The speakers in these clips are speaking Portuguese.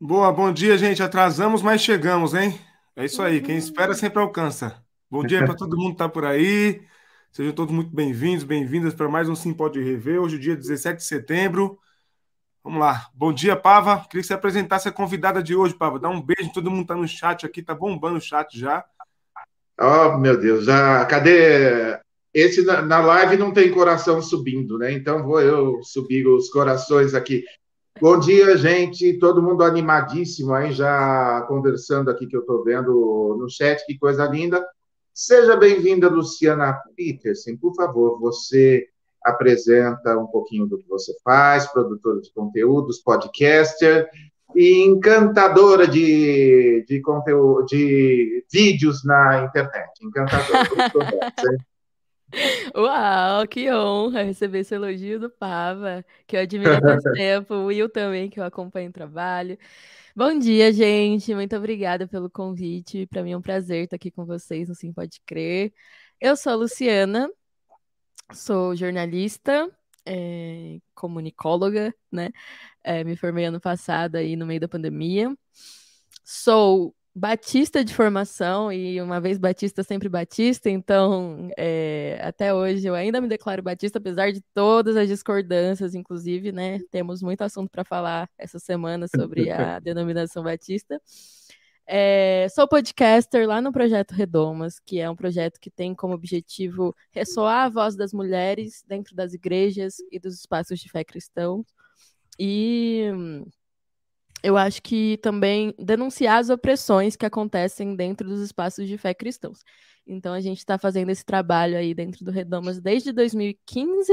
Boa, bom dia, gente. Atrasamos, mas chegamos, hein? É isso aí. Quem espera sempre alcança. Bom dia para todo mundo que está por aí. Sejam todos muito bem-vindos, bem-vindas para mais um Sim Pode Rever. Hoje, dia 17 de setembro. Vamos lá. Bom dia, Pava. Queria que você apresentasse a convidada de hoje, Pava. Dá um beijo, todo mundo está no chat aqui, tá bombando o chat já. Oh, meu Deus, já. Cadê? Esse na live não tem coração subindo, né? Então vou eu subir os corações aqui. Bom dia, gente. Todo mundo animadíssimo aí, já conversando aqui que eu estou vendo no chat, que coisa linda. Seja bem-vinda, Luciana Peterson. Por favor, você apresenta um pouquinho do que você faz, produtora de conteúdos, podcaster e encantadora de, de conteúdo, de vídeos na internet. Encantadora. Uau, que honra receber esse elogio do Pava, que eu admiro há tanto tempo, o Will também, que eu acompanho o trabalho. Bom dia, gente. Muito obrigada pelo convite. Para mim é um prazer estar aqui com vocês no Sim Pode Crer. Eu sou a Luciana, sou jornalista, é, comunicóloga, né? É, me formei ano passado aí no meio da pandemia. Sou batista de formação e uma vez batista, sempre batista, então é, até hoje eu ainda me declaro batista, apesar de todas as discordâncias, inclusive, né? Temos muito assunto para falar essa semana sobre a denominação batista. É, sou podcaster lá no Projeto Redomas, que é um projeto que tem como objetivo ressoar a voz das mulheres dentro das igrejas e dos espaços de fé cristão. E eu acho que também denunciar as opressões que acontecem dentro dos espaços de fé cristãos. Então a gente está fazendo esse trabalho aí dentro do Redomas desde 2015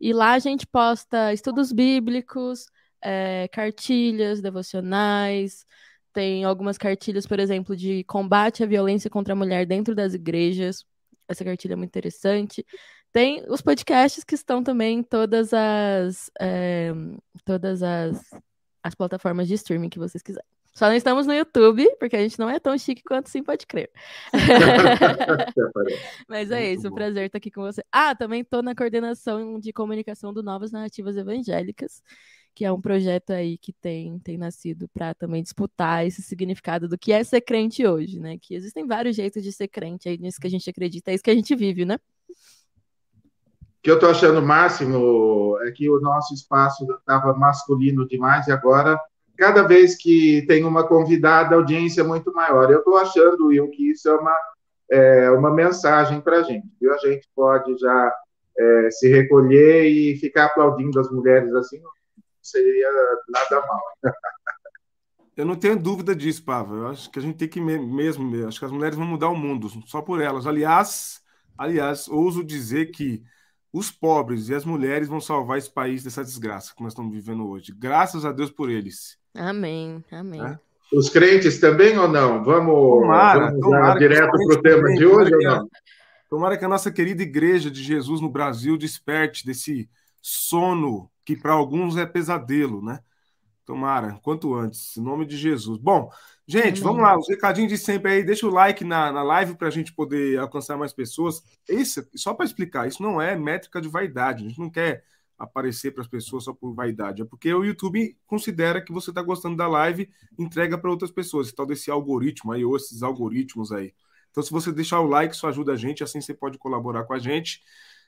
e lá a gente posta estudos bíblicos, é, cartilhas devocionais, tem algumas cartilhas, por exemplo, de combate à violência contra a mulher dentro das igrejas. Essa cartilha é muito interessante. Tem os podcasts que estão também todas as é, todas as as plataformas de streaming que vocês quiserem. Só não estamos no YouTube, porque a gente não é tão chique quanto sim pode crer. Mas é isso, um prazer estar aqui com você. Ah, também estou na coordenação de comunicação do Novas Narrativas Evangélicas, que é um projeto aí que tem, tem nascido para também disputar esse significado do que é ser crente hoje, né? Que existem vários jeitos de ser crente aí nisso que a gente acredita, é isso que a gente vive, né? Que eu estou achando máximo é que o nosso espaço estava masculino demais e agora, cada vez que tem uma convidada, a audiência é muito maior. Eu estou achando, Will, que isso é uma, é, uma mensagem para a gente. Viu? A gente pode já é, se recolher e ficar aplaudindo as mulheres assim, não seria nada mal. Eu não tenho dúvida disso, Pava. Eu acho que a gente tem que mesmo, acho que as mulheres vão mudar o mundo, só por elas. Aliás, aliás, ouso dizer que os pobres e as mulheres vão salvar esse país dessa desgraça que nós estamos vivendo hoje. Graças a Deus por eles. Amém, amém. É? Os crentes também ou não? Vamos, tomara, vamos tomara direto para o tema de hoje ou não? Tomara que a nossa querida igreja de Jesus no Brasil desperte desse sono que para alguns é pesadelo, né? Tomara, quanto antes, em nome de Jesus. Bom, Gente, vamos lá, os recadinhos de sempre aí. Deixa o like na, na live para a gente poder alcançar mais pessoas. Isso, só para explicar, isso não é métrica de vaidade. A gente não quer aparecer para as pessoas só por vaidade. É porque o YouTube considera que você está gostando da live, entrega para outras pessoas. Tal desse algoritmo aí, ou esses algoritmos aí. Então, se você deixar o like, isso ajuda a gente, assim você pode colaborar com a gente.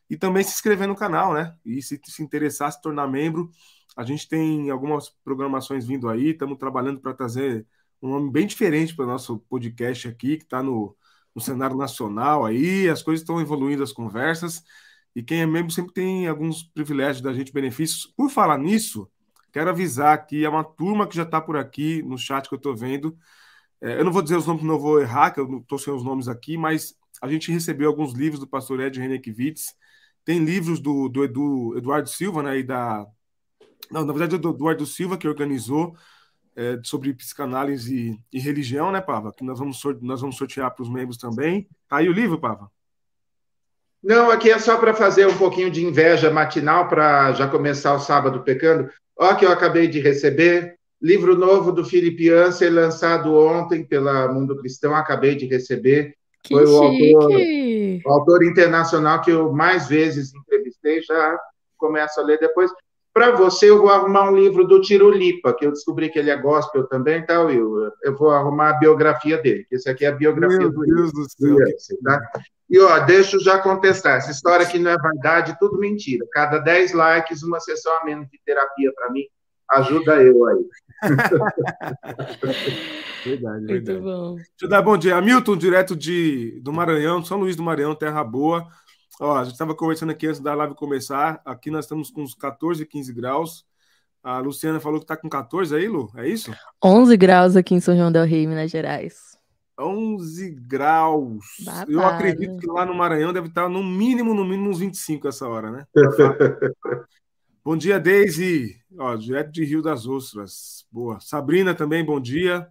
E também se inscrever no canal, né? E se se interessar, se tornar membro. A gente tem algumas programações vindo aí, estamos trabalhando para trazer um nome bem diferente para o nosso podcast aqui, que está no, no cenário nacional aí, as coisas estão evoluindo as conversas, e quem é membro sempre tem alguns privilégios da gente, benefícios. Por falar nisso, quero avisar que é uma turma que já está por aqui no chat que eu estou vendo. É, eu não vou dizer os nomes, não vou errar, que eu estou sem os nomes aqui, mas a gente recebeu alguns livros do pastor Ed Renekiewicz, tem livros do, do Edu, Eduardo Silva, né, e da... Não, na verdade, do Eduardo Silva, que organizou, é, sobre psicanálise e, e, religião, né, Pava? Que nós vamos, nós vamos sortear para os membros também. Tá aí o livro, Pava? Não, aqui é só para fazer um pouquinho de inveja matinal para já começar o sábado pecando. Olha que eu acabei de receber. Livro novo do Felipe Ansel, lançado ontem pela Mundo Cristão, acabei de receber. Que Foi o autor, o autor internacional que eu mais vezes entrevistei, já começo a ler depois. Para você, eu vou arrumar um livro do Tirolipa, que eu descobri que ele é gospel também, tá, Will? Eu vou arrumar a biografia dele, que esse aqui é a biografia Meu do Deus do céu. tá? E, ó, deixa eu já contestar. Essa história aqui não é verdade, tudo mentira. Cada 10 likes, uma sessão a menos de terapia para mim. Ajuda eu aí. verdade, Muito verdade. bom. Deixa eu dar bom dia. Hamilton, direto de, do Maranhão, São Luís do Maranhão, Terra Boa. Ó, a gente estava conversando aqui antes da live começar. Aqui nós estamos com uns 14, 15 graus. A Luciana falou que está com 14 aí, Lu? É isso? 11 graus aqui em São João del Rei, Minas Gerais. 11 graus. Babado. Eu acredito que lá no Maranhão deve estar no mínimo, no mínimo, uns 25 essa hora, né? bom dia, Deise. Ó, direto de Rio das Ostras. Boa. Sabrina também, bom dia.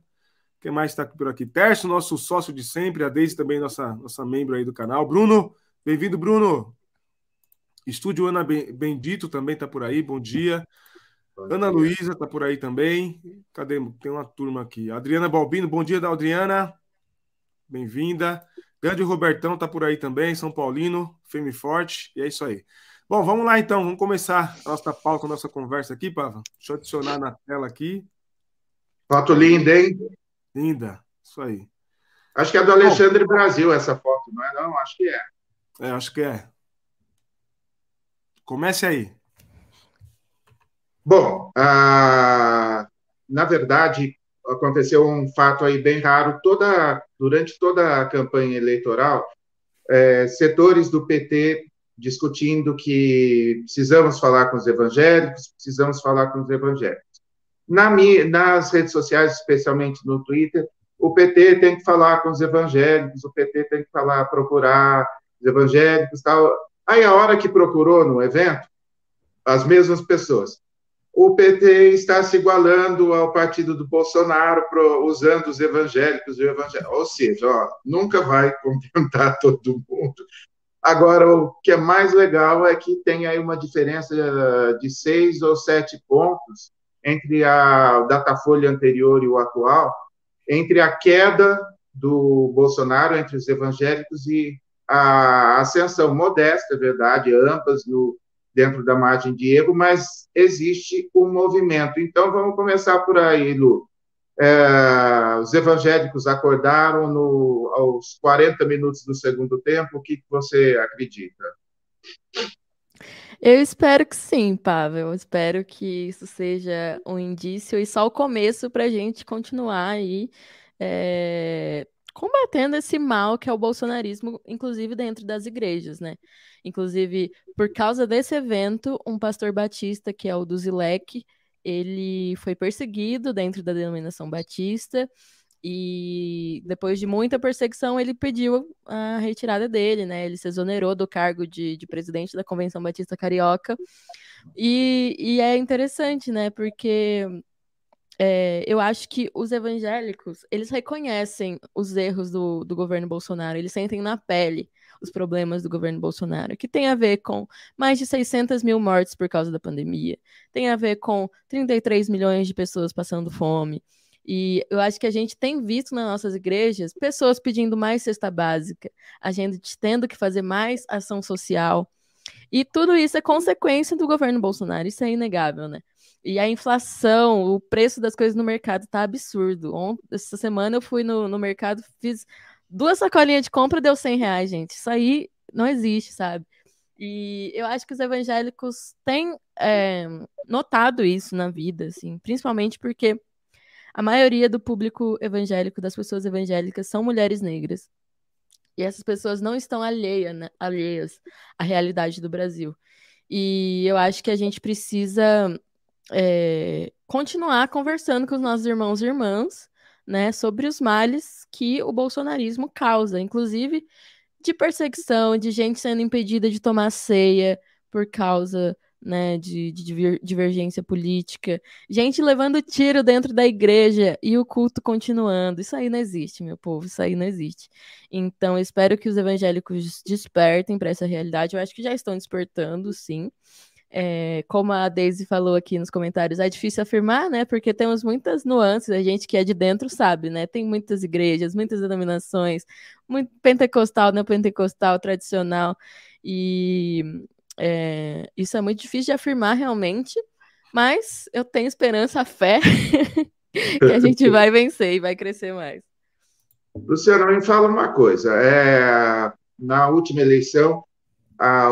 Quem mais está por aqui? Tércio, nosso sócio de sempre. A Deise também, nossa, nossa membro aí do canal. Bruno, bem-vindo, Bruno. Estúdio Ana Bendito também está por aí, bom dia. Ana Luísa está por aí também. Cadê? Tem uma turma aqui. Adriana Balbino, bom dia da Adriana. Bem-vinda. Grande Robertão está por aí também, São Paulino, firme forte. E é isso aí. Bom, vamos lá então, vamos começar a nossa pauta, a nossa conversa aqui, Pava. Deixa eu adicionar na tela aqui. Foto linda, hein? Linda, isso aí. Acho que é do Alexandre Bom, Brasil essa foto, não é? Não, acho que é. É, acho que é. Comece aí. Bom, ah, na verdade, aconteceu um fato aí bem raro. Toda, durante toda a campanha eleitoral, é, setores do PT discutindo que precisamos falar com os evangélicos, precisamos falar com os evangélicos. Na, nas redes sociais, especialmente no Twitter, o PT tem que falar com os evangélicos, o PT tem que falar, procurar os evangélicos, tal. Aí a hora que procurou no evento, as mesmas pessoas. O PT está se igualando ao partido do Bolsonaro, pro, usando os evangélicos e o evangelho. Ou seja, ó, nunca vai contentar todo mundo. Agora, o que é mais legal é que tem aí uma diferença de seis ou sete pontos entre a Datafolha anterior e o atual, entre a queda do Bolsonaro entre os evangélicos e a ascensão modesta, é verdade, ambas no, dentro da margem de erro, mas existe um movimento. Então, vamos começar por aí, Lu. É, os evangélicos acordaram no, aos 40 minutos do segundo tempo. O que você acredita? Eu espero que sim, Pavel. Eu espero que isso seja um indício e só o começo para a gente continuar aí é, combatendo esse mal que é o bolsonarismo, inclusive dentro das igrejas, né? Inclusive, por causa desse evento, um pastor batista, que é o do Zilek, ele foi perseguido dentro da denominação batista e depois de muita perseguição ele pediu a retirada dele, né? Ele se exonerou do cargo de, de presidente da Convenção Batista Carioca e, e é interessante, né? Porque é, eu acho que os evangélicos eles reconhecem os erros do, do governo Bolsonaro, eles sentem na pele os problemas do governo Bolsonaro, que tem a ver com mais de 600 mil mortes por causa da pandemia, tem a ver com 33 milhões de pessoas passando fome. E eu acho que a gente tem visto nas nossas igrejas pessoas pedindo mais cesta básica, a gente tendo que fazer mais ação social. E tudo isso é consequência do governo Bolsonaro, isso é inegável, né? E a inflação, o preço das coisas no mercado tá absurdo. Ontem, essa semana eu fui no, no mercado, fiz duas sacolinhas de compra, deu 100 reais, gente. Isso aí não existe, sabe? E eu acho que os evangélicos têm é, notado isso na vida, assim, principalmente porque a maioria do público evangélico, das pessoas evangélicas, são mulheres negras. E essas pessoas não estão alheia, né, alheias à realidade do Brasil. E eu acho que a gente precisa é, continuar conversando com os nossos irmãos e irmãs, né, sobre os males que o bolsonarismo causa, inclusive de perseguição, de gente sendo impedida de tomar ceia por causa né, de, de, divergência política, gente levando tiro dentro da igreja e o culto continuando. Isso aí não existe, meu povo, isso aí não existe. Então, espero que os evangélicos despertem para essa realidade. Eu acho que já estão despertando, sim. É, como a Daisy falou aqui nos comentários, é difícil afirmar, né? Porque temos muitas nuances, a gente que é de dentro sabe, né? Tem muitas igrejas, muitas denominações, muito pentecostal, não pentecostal, tradicional, e é, isso é muito difícil de afirmar realmente, Mas eu tenho esperança, fé, que a gente vai vencer e vai crescer mais. Luciano, me fala uma coisa. É, na última eleição,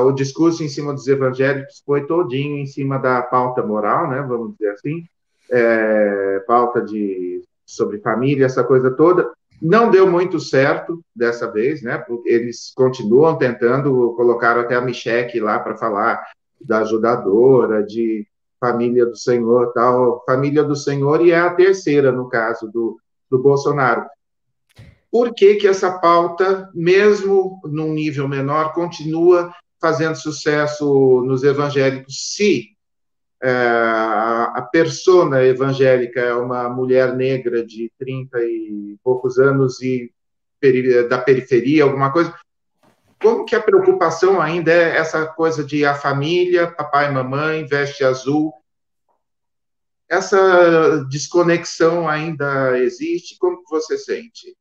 o discurso em cima dos evangélicos foi todinho em cima da pauta moral, né? Vamos dizer assim, é, pauta de sobre família, essa coisa toda. Não deu muito certo dessa vez, né? Porque eles continuam tentando, colocaram até a Micheque lá para falar da ajudadora, de família do Senhor, tal, família do Senhor, e é a terceira, no caso do, do Bolsonaro. Por que, que essa pauta, mesmo num nível menor, continua fazendo sucesso nos evangélicos, se é, a persona evangélica é uma mulher negra de 30 e poucos anos e da periferia, alguma coisa. Como que a preocupação ainda é essa coisa de a família, papai e mamãe, veste azul? Essa desconexão ainda existe? Como você sente?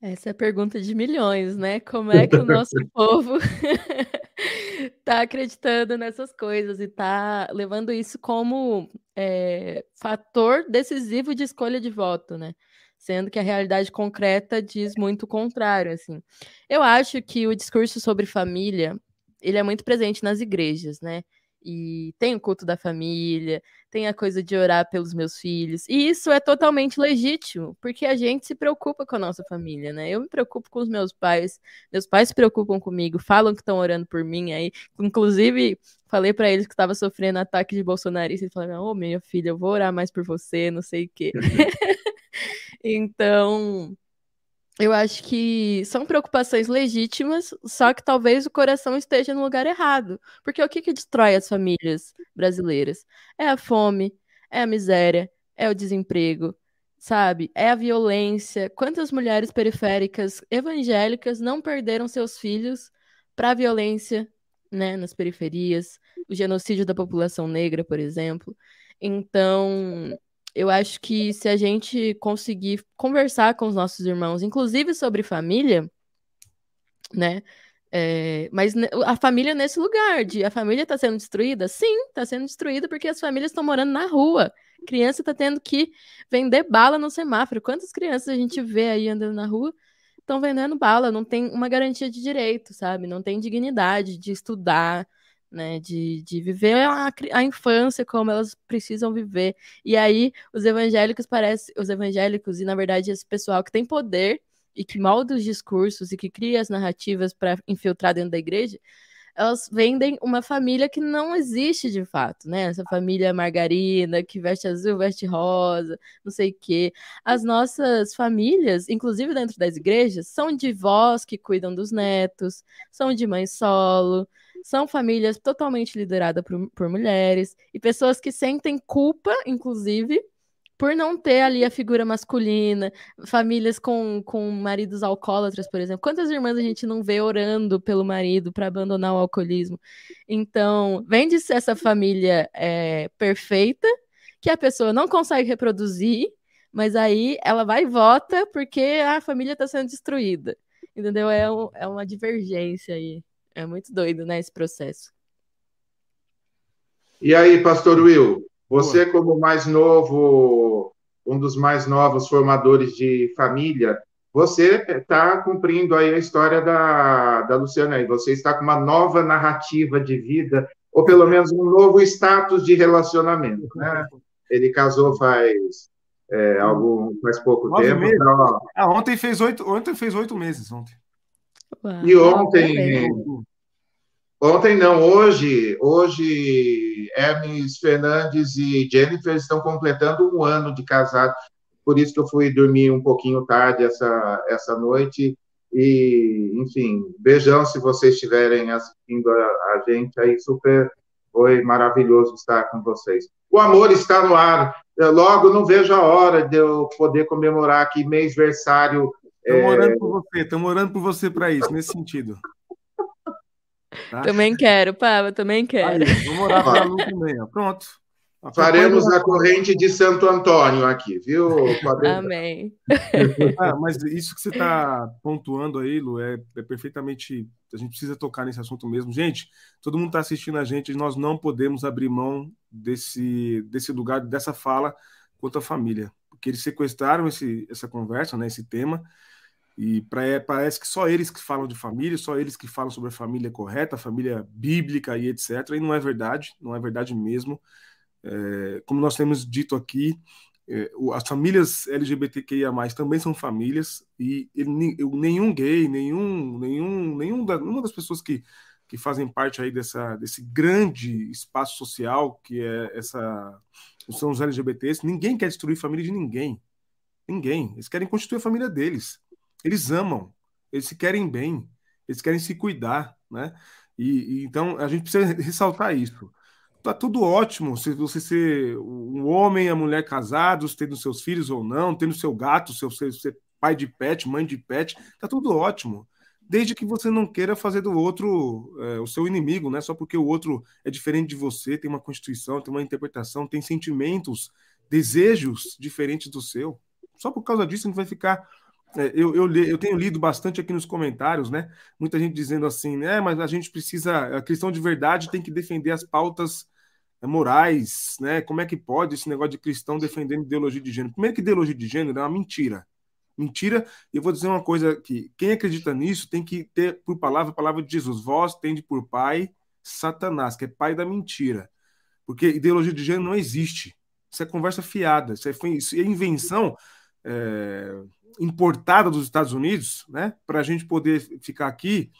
Essa é a pergunta de milhões, né? Como é que o nosso povo tá acreditando nessas coisas e tá levando isso como é, fator decisivo de escolha de voto, né? Sendo que a realidade concreta diz muito o contrário, assim. Eu acho que o discurso sobre família, ele é muito presente nas igrejas, né? E tem o culto da família, tem a coisa de orar pelos meus filhos. E isso é totalmente legítimo, porque a gente se preocupa com a nossa família, né? Eu me preocupo com os meus pais, meus pais se preocupam comigo, falam que estão orando por mim aí. Inclusive, falei para eles que estava sofrendo ataque de bolsonarista e falaram: "Ô, oh, minha filha, eu vou orar mais por você, não sei o quê". então, eu acho que são preocupações legítimas, só que talvez o coração esteja no lugar errado. Porque o que, que destrói as famílias brasileiras? É a fome, é a miséria, é o desemprego, sabe? É a violência. Quantas mulheres periféricas evangélicas não perderam seus filhos para a violência, né, nas periferias? O genocídio da população negra, por exemplo. Então, eu acho que se a gente conseguir conversar com os nossos irmãos, inclusive sobre família, né? É, mas a família nesse lugar, de a família está sendo destruída? Sim, está sendo destruída porque as famílias estão morando na rua. Criança está tendo que vender bala no semáforo. Quantas crianças a gente vê aí andando na rua estão vendendo bala? Não tem uma garantia de direito, sabe? Não tem dignidade de estudar, né, de, de viver a, a, infância como elas precisam viver. E aí os evangélicos parecem, os evangélicos, e na verdade esse pessoal que tem poder e que molda os discursos e que cria as narrativas para infiltrar dentro da igreja, elas vendem uma família que não existe de fato, né? Essa família margarina, que veste azul, veste rosa, não sei o quê. As nossas famílias, inclusive dentro das igrejas, são de vós que cuidam dos netos, são de mãe solo, são famílias totalmente lideradas por, por mulheres e pessoas que sentem culpa, inclusive, por não ter ali a figura masculina, famílias com, com maridos alcoólatras, por exemplo. Quantas irmãs a gente não vê orando pelo marido para abandonar o alcoolismo? Então, vem de ser essa família é, perfeita, que a pessoa não consegue reproduzir, mas aí ela vai e vota porque a família está sendo destruída. Entendeu? É, um, é uma divergência aí. É muito doido, né, esse processo. E aí, pastor Will, você como mais novo, um dos mais novos formadores de família, você está cumprindo aí a história da, da Luciana aí. Você está com uma nova narrativa de vida, ou pelo menos um novo status de relacionamento, né? Ele casou faz é, algum faz pouco Nove tempo. Então, ah, ontem fez oito, ontem fez oito meses ontem. E ontem. Ontem não, hoje, hoje Hermes Fernandes e Jennifer estão completando um ano de casado, por isso que eu fui dormir um pouquinho tarde essa, essa noite. E, enfim, beijão se vocês estiverem assistindo a, a gente aí, super foi maravilhoso estar com vocês. O amor está no ar. Eu logo não vejo a hora de eu poder comemorar aqui mês versário Estamos é... orando por você, estamos orando por você para isso, nesse sentido. Tá? Também quero, Pava, também quero. Aí, vamos orar para a Lu também, ó. Pronto. Faremos a corrente de Santo Antônio aqui, viu? Amém. Ah, mas isso que você está pontuando aí, Lu, é, é, perfeitamente. A gente precisa tocar nesse assunto mesmo. Gente, todo mundo está assistindo a gente, nós não podemos abrir mão desse, desse lugar, dessa fala quanto à família. Porque eles sequestraram esse, essa conversa, né, esse tema, e pra, é, parece que só eles que falam de família, só eles que falam sobre a família correta, a família bíblica e etc. E não é verdade, não é verdade mesmo. É, como nós temos dito aqui, é, as famílias LGBTQIA+, também são famílias, e nenhum gay, nenhum, nenhum, nenhum da, nenhuma das pessoas que, que fazem parte aí dessa, desse grande espaço social que é essa são os LGBTs, ninguém quer destruir a família de ninguém. Ninguém. Eles querem constituir a família deles. Eles amam, eles se querem bem, eles querem se cuidar, né? E, e então a gente precisa ressaltar isso tá tudo ótimo se você ser um homem e a mulher casados, tendo seus filhos ou não, tendo seu gato, seu, seu, seu pai de pet, mãe de pet, tá tudo ótimo. Desde que você não queira fazer do outro é, o seu inimigo, né? Só porque o outro é diferente de você, tem uma constituição, tem uma interpretação, tem sentimentos, desejos diferentes do seu. Só por causa disso a gente vai ficar é, eu, eu, eu, tenho lido bastante aqui nos comentários, né? Muita gente dizendo assim, né? Mas a gente precisa, a cristão de verdade tem que defender as pautas é, morais, né? Como é que pode esse negócio de cristão defendendo ideologia de gênero? Primeiro que ideologia de gênero é uma mentira. Mentira, e eu vou dizer uma coisa que quem acredita nisso tem que ter por palavra a palavra de Jesus. Vós tende por pai Satanás, que é pai da mentira. Porque ideologia de gênero não existe. Isso é conversa fiada, isso é, isso é invenção é, importada dos Estados Unidos, né? Para a gente poder ficar aqui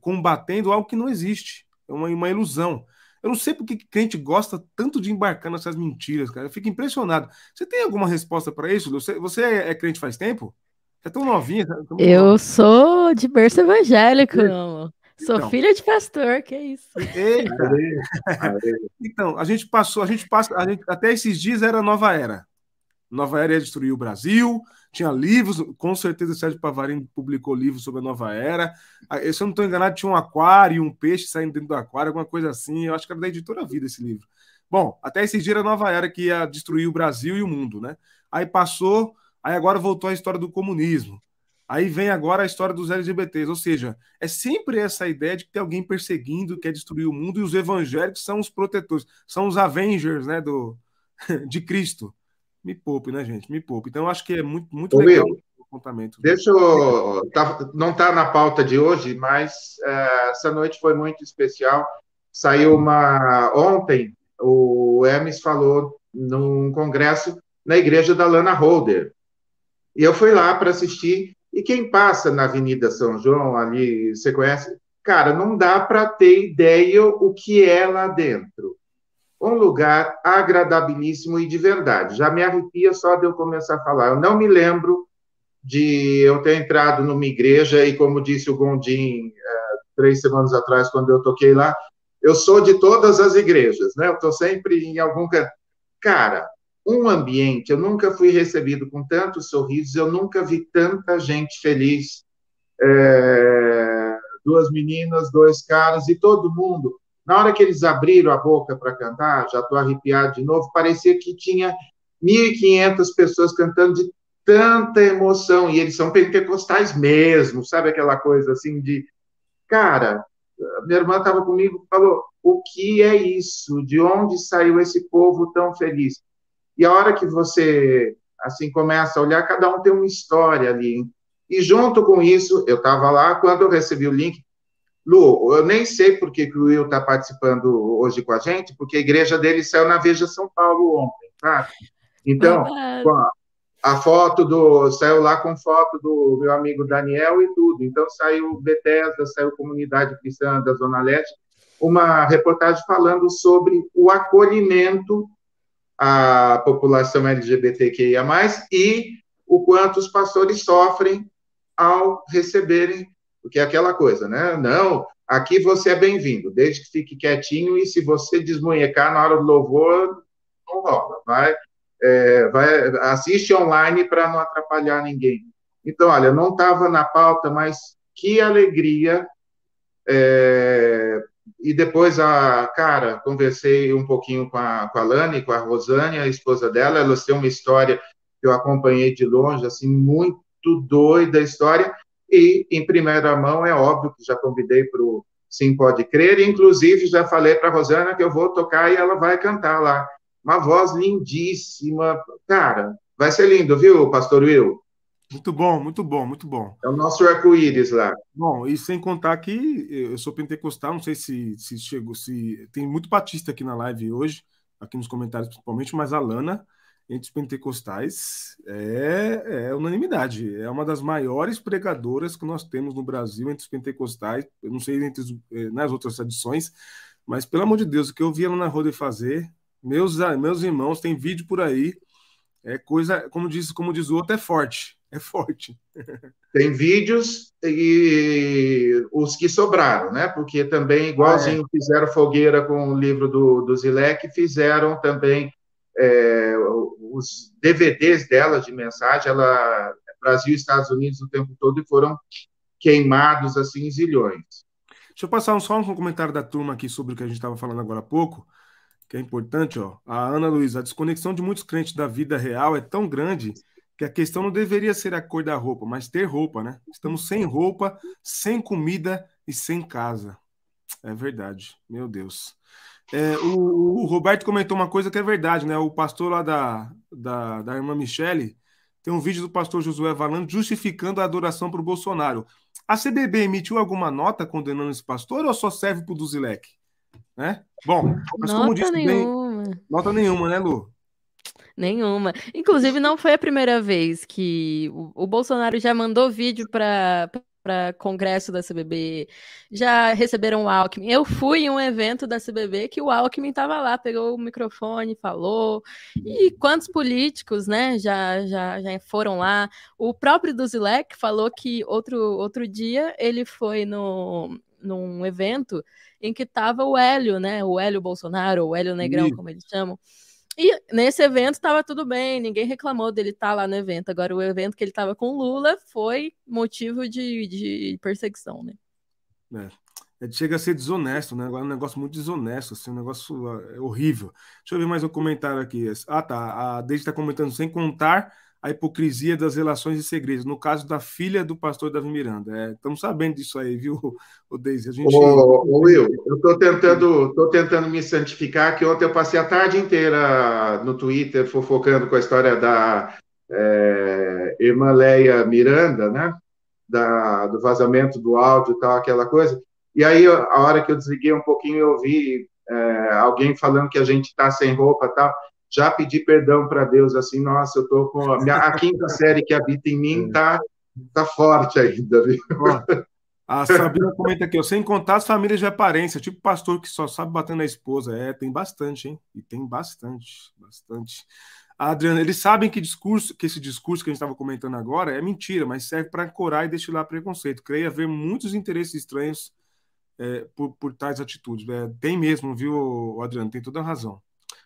combatendo algo que não existe. É uma, uma ilusão. Eu não sei porque crente gosta tanto de embarcar nessas mentiras, cara. Eu fico impressionado. Você tem alguma resposta para isso? Você, você é, é, crente faz tempo? Você é tão novinha. Tão eu nova. sou de berço evangélico, então, Sou filha de pastor, que é isso. Eita. então, a gente passou, a gente passa, a gente, até esses dias era nova era. Nova Era ia destruir o Brasil, tinha livros, com certeza o Sérgio Pavarini publicou livros sobre a Nova Era. Ah, se eu não estou enganado, tinha um aquário, um peixe saindo dentro do aquário, alguma coisa assim. Eu acho que era da editora Vida esse livro. Bom, até esse dia era a Nova Era que ia destruir o Brasil e o mundo, né? Aí passou, aí agora voltou a história do comunismo. Aí vem agora a história dos LGBTs, ou seja, é sempre essa ideia de que tem alguém perseguindo, quer destruir o mundo, e os evangélicos são os protetores, são os Avengers né, do, de Cristo me poupe, né, gente? Me poupe. Então, acho que é muito, muito Ô, legal Will, o apontamento. Deixa eu. Tá, não está na pauta de hoje, mas é, essa noite foi muito especial. Saiu uma. Ontem, o Hermes falou num congresso na igreja da Lana Holder. E eu fui lá para assistir. E quem passa na Avenida São João, ali, você conhece? Cara, não dá para ter ideia o que é lá dentro um lugar agradabilíssimo e de verdade. Já me arrepia só de eu começar a falar. Eu não me lembro de eu ter entrado numa igreja e, como disse o Gondim é, três semanas atrás, quando eu toquei lá, eu sou de todas as igrejas, né? Eu estou sempre em algum Cara, um ambiente, eu nunca fui recebido com tantos sorrisos, eu nunca vi tanta gente feliz. É... duas meninas, dois caras e todo mundo na hora que eles abriram a boca para cantar, já estou arrepiado de novo, parecia que tinha 1.500 pessoas cantando de tanta emoção, e eles são pentecostais mesmo, sabe aquela coisa assim de. Cara, minha irmã estava comigo falou: o que é isso? De onde saiu esse povo tão feliz? E a hora que você assim começa a olhar, cada um tem uma história ali. E junto com isso, eu estava lá, quando eu recebi o link, Lu, eu nem sei por que, que o Will está participando hoje com a gente, porque a igreja dele saiu na Veja São Paulo ontem, tá? Então, a, a foto do. saiu lá com foto do meu amigo Daniel e tudo. Então, saiu Bethesda, saiu Comunidade Cristã da Zona Leste, uma reportagem falando sobre o acolhimento à população LGBTQIA, e o quanto os pastores sofrem ao receberem porque é aquela coisa, né? Não, aqui você é bem-vindo, desde que fique quietinho e se você desmunhecar na hora do louvor, não rola. Vai, é, vai assiste online para não atrapalhar ninguém. Então, olha, não estava na pauta, mas que alegria é, e depois a cara, conversei um pouquinho com a, com a Lani, com a Rosane, a esposa dela, elas têm uma história que eu acompanhei de longe, assim, muito doida a história, e em primeira mão é óbvio que já convidei para o Sim Pode Crer, inclusive já falei para a Rosana que eu vou tocar e ela vai cantar lá. Uma voz lindíssima, cara, vai ser lindo, viu, Pastor Will? Muito bom, muito bom, muito bom. É o nosso arco-íris lá. Bom, e sem contar que eu sou pentecostal, não sei se, se chegou, se tem muito batista aqui na live hoje, aqui nos comentários principalmente, mas a Lana, entre os pentecostais, é, é unanimidade. É uma das maiores pregadoras que nós temos no Brasil entre os pentecostais. Eu não sei entre os, eh, nas outras tradições, mas pelo amor de Deus, o que eu vi ela na roda fazer, meus, meus irmãos, tem vídeo por aí, é coisa, como diz, como diz o outro, é forte é forte. Tem vídeos e os que sobraram, né? Porque também, igualzinho, ah, é. fizeram fogueira com o livro do, do Zilek, fizeram também é, os DVDs dela de mensagem, ela Brasil e Estados Unidos o tempo todo e foram queimados assim em zilhões. Deixa eu passar só um comentário da turma aqui sobre o que a gente estava falando agora há pouco, que é importante, ó. A Ana Luiz, a desconexão de muitos crentes da vida real é tão grande que a questão não deveria ser a cor da roupa, mas ter roupa, né? Estamos sem roupa, sem comida e sem casa. É verdade, meu Deus. É, o, o, Roberto comentou uma coisa que é verdade, né? O pastor lá da, da, da irmã Michele tem um vídeo do pastor Josué Valando justificando a adoração para o Bolsonaro. A CBB emitiu alguma nota condenando esse pastor ou só serve para o Duzilek? Né? Bom, mas nota como disse nenhuma. Bem, nota nenhuma, né, Lu? Nenhuma. Inclusive, não foi a primeira vez que o, o Bolsonaro já mandou vídeo para para congresso da CBB, já receberam o Alckmin. Eu fui em um evento da CBB que o Alckmin estava lá, pegou o microfone, falou. E quantos políticos, né, já, já, já foram lá? O próprio Duzilek falou que outro, outro dia ele foi no, num evento em que estava o Hélio, né, o Hélio Bolsonaro, o Hélio Negrão, como eles chamam. E nesse evento estava tudo bem, ninguém reclamou dele estar tá lá no evento. Agora, o evento que ele estava com Lula foi motivo de, de perseguição, né? É. Chega a ser desonesto, né? Agora é um negócio muito desonesto, assim, um negócio é horrível. Deixa eu ver mais um comentário aqui. Ah, tá. A Deise está comentando, sem contar a hipocrisia das relações e segredos. No caso da filha do pastor Davi Miranda. É, estamos sabendo disso aí, viu, o Deise? A gente... Ô, ô, Will, eu estou tentando, tô tentando me santificar, que ontem eu passei a tarde inteira no Twitter fofocando com a história da é, irmã Leia Miranda, né? Da, do vazamento do áudio e tal, aquela coisa. E aí, a hora que eu desliguei um pouquinho, eu ouvi é, alguém falando que a gente está sem roupa e tal já pedi perdão para Deus, assim, nossa, eu tô com a, minha, a quinta série que habita em mim tá, tá forte ainda, viu? A Sabrina comenta aqui, sem contar as famílias de aparência, tipo pastor que só sabe bater na esposa. É, tem bastante, hein? E tem bastante, bastante. Adriana, eles sabem que discurso, que esse discurso que a gente estava comentando agora é mentira, mas serve para ancorar e destilar preconceito. Creio haver muitos interesses estranhos é, por, por tais atitudes. É, tem mesmo, viu, Adriano? Tem toda a razão.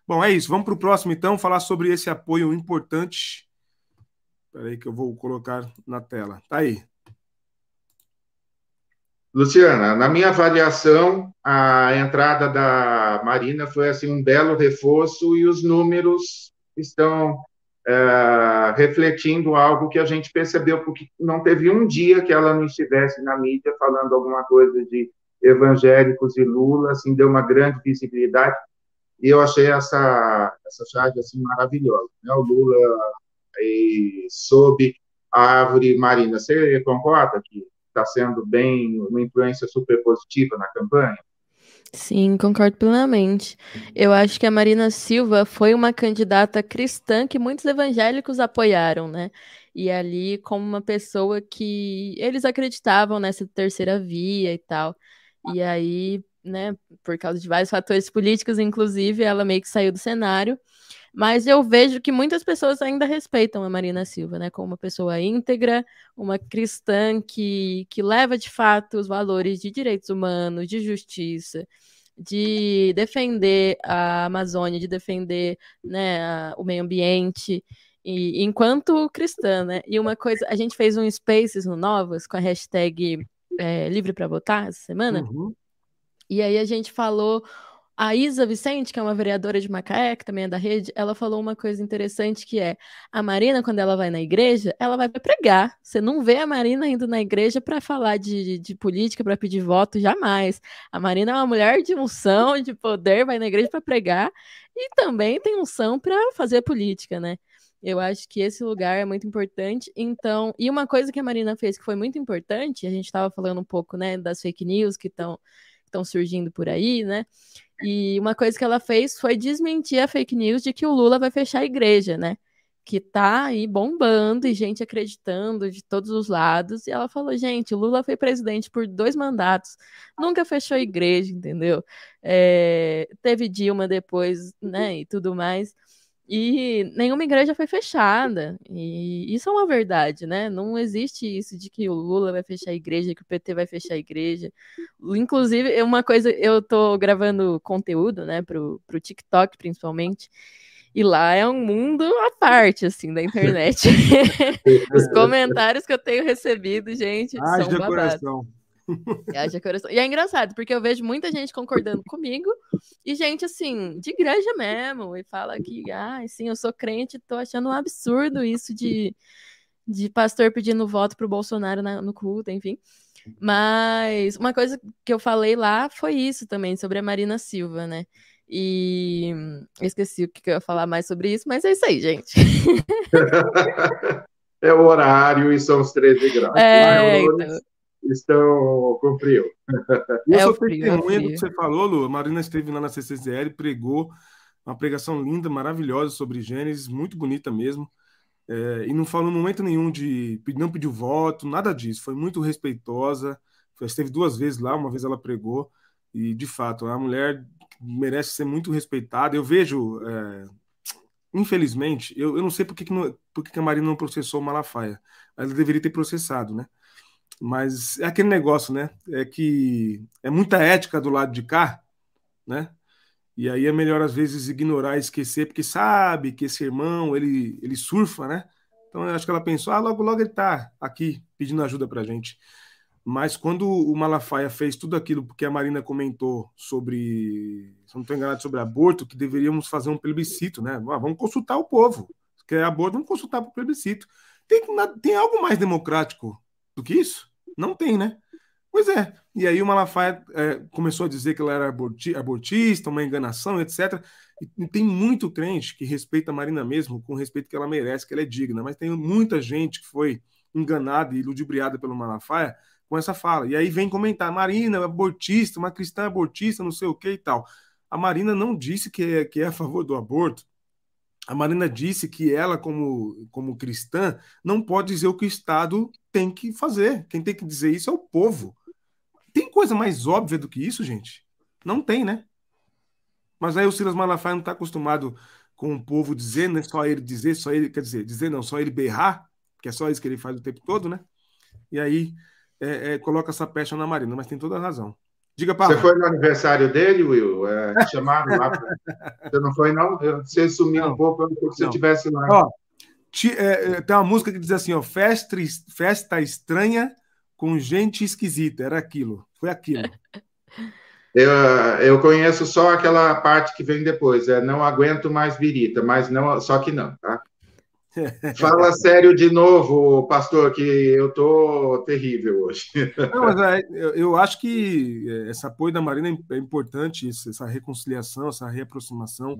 Bom, é isso. Vamos para o próximo, então, falar sobre esse apoio importante. Espera aí que eu vou colocar na tela. Tá aí. Luciana, na minha avaliação, a entrada da Marina foi assim um belo reforço e os números estão é, refletindo algo que a gente percebeu, porque não teve um dia que ela não estivesse na mídia falando alguma coisa de evangélicos e Lula, assim, deu uma grande visibilidade. E eu achei essa, essa charge assim, maravilhosa. Né? O Lula aí, sob a árvore marina. Você concorda que está sendo bem uma influência super positiva na campanha? Sim, concordo plenamente. Eu acho que a Marina Silva foi uma candidata cristã que muitos evangélicos apoiaram, né? E ali, como uma pessoa que eles acreditavam nessa terceira via e tal. E aí, né, por causa de vários fatores políticos, inclusive, ela meio que saiu do cenário. Mas eu vejo que muitas pessoas ainda respeitam a Marina Silva, né, como uma pessoa íntegra, uma cristã que, que leva de fato os valores de direitos humanos, de justiça, de defender a Amazônia, de defender né, a, o meio ambiente, e enquanto cristã, né? E uma coisa, a gente fez um Spaces no Novas com a hashtag é, Livre para Votar essa semana. Uhum. E aí a gente falou a Isa Vicente, que é uma vereadora de Macaé, que também é da rede, ela falou uma coisa interessante que é a Marina, quando ela vai na igreja, ela vai pregar. Você não vê a Marina indo na igreja para falar de, de política, para pedir voto, jamais. A Marina é uma mulher de unção, de poder, vai na igreja para pregar e também tem unção para fazer política, né? Eu acho que esse lugar é muito importante. Então, e uma coisa que a Marina fez que foi muito importante, a gente estava falando um pouco, né, das fake news que estão estão surgindo por aí, né? E uma coisa que ela fez foi desmentir a fake news de que o Lula vai fechar a igreja, né? Que tá aí bombando e gente acreditando de todos os lados. E ela falou: gente, o Lula foi presidente por dois mandatos, nunca fechou a igreja, entendeu? É, teve Dilma depois, né? E tudo mais. E nenhuma igreja foi fechada. E isso é uma verdade, né? Não existe isso de que o Lula vai fechar a igreja, que o PT vai fechar a igreja. Inclusive, é uma coisa, eu tô gravando conteúdo, né, pro, pro TikTok, principalmente. E lá é um mundo à parte, assim, da internet. Os comentários que eu tenho recebido, gente, Ai, são babados. Haja coração. E é engraçado, porque eu vejo muita gente concordando comigo e gente, assim, de igreja mesmo, e fala que, ah, sim, eu sou crente, tô achando um absurdo isso de, de pastor pedindo voto pro Bolsonaro na, no culto, enfim. Mas uma coisa que eu falei lá foi isso também, sobre a Marina Silva, né? E esqueci o que eu ia falar mais sobre isso, mas é isso aí, gente. é o horário e são os 13 graus. É, então estão com frio. Eu é sou testemunha do que você falou, Lu. A Marina esteve lá na CCZL, pregou uma pregação linda, maravilhosa sobre Gênesis, muito bonita mesmo. É, e não falou no momento nenhum de não pediu voto, nada disso. Foi muito respeitosa. Esteve duas vezes lá, uma vez ela pregou. E de fato, a mulher merece ser muito respeitada. Eu vejo, é, infelizmente, eu, eu não sei por que, que, não, por que, que a Marina não processou o Malafaia. Ela deveria ter processado, né? Mas é aquele negócio, né? É que é muita ética do lado de cá, né? E aí é melhor às vezes ignorar esquecer, porque sabe que esse irmão, ele, ele surfa, né? Então eu acho que ela pensou, ah, logo, logo ele tá aqui pedindo ajuda pra gente. Mas quando o Malafaia fez tudo aquilo, porque a Marina comentou sobre, se não estou enganado, sobre aborto, que deveríamos fazer um plebiscito, né? Ah, vamos consultar o povo. Se quer aborto, vamos consultar o plebiscito. Tem, tem algo mais democrático do que isso? Não tem, né? Pois é. E aí o Malafaia é, começou a dizer que ela era abortista, uma enganação, etc. E tem muito crente que respeita a Marina mesmo, com respeito que ela merece, que ela é digna. Mas tem muita gente que foi enganada e ludibriada pelo Malafaia com essa fala. E aí vem comentar, Marina é abortista, uma cristã abortista, não sei o que e tal. A Marina não disse que é, que é a favor do aborto. A Marina disse que ela, como, como cristã, não pode dizer o que o Estado tem que fazer. Quem tem que dizer isso é o povo. Tem coisa mais óbvia do que isso, gente? Não tem, né? Mas aí o Silas Malafaia não está acostumado com o povo dizer, não é só ele dizer, só ele, quer dizer, dizer não, só ele berrar, que é só isso que ele faz o tempo todo, né? E aí é, é, coloca essa pecha na Marina, mas tem toda a razão. Diga, Paulo. Você foi no aniversário dele, Will? É, chamaram lá. Pra... Você não foi, não? Você sumiu não, um pouco, eu não que você estivesse lá. Ó, ti, é, é, tem uma música que diz assim, ó, festa, festa estranha com gente esquisita. Era aquilo, foi aquilo. Eu, eu conheço só aquela parte que vem depois, é Não Aguento Mais Virita, mas não, só que não, tá? Fala sério de novo, pastor, que eu tô terrível hoje. Não, mas é, eu, acho que é, esse apoio da Marina é importante, essa reconciliação, essa reaproximação.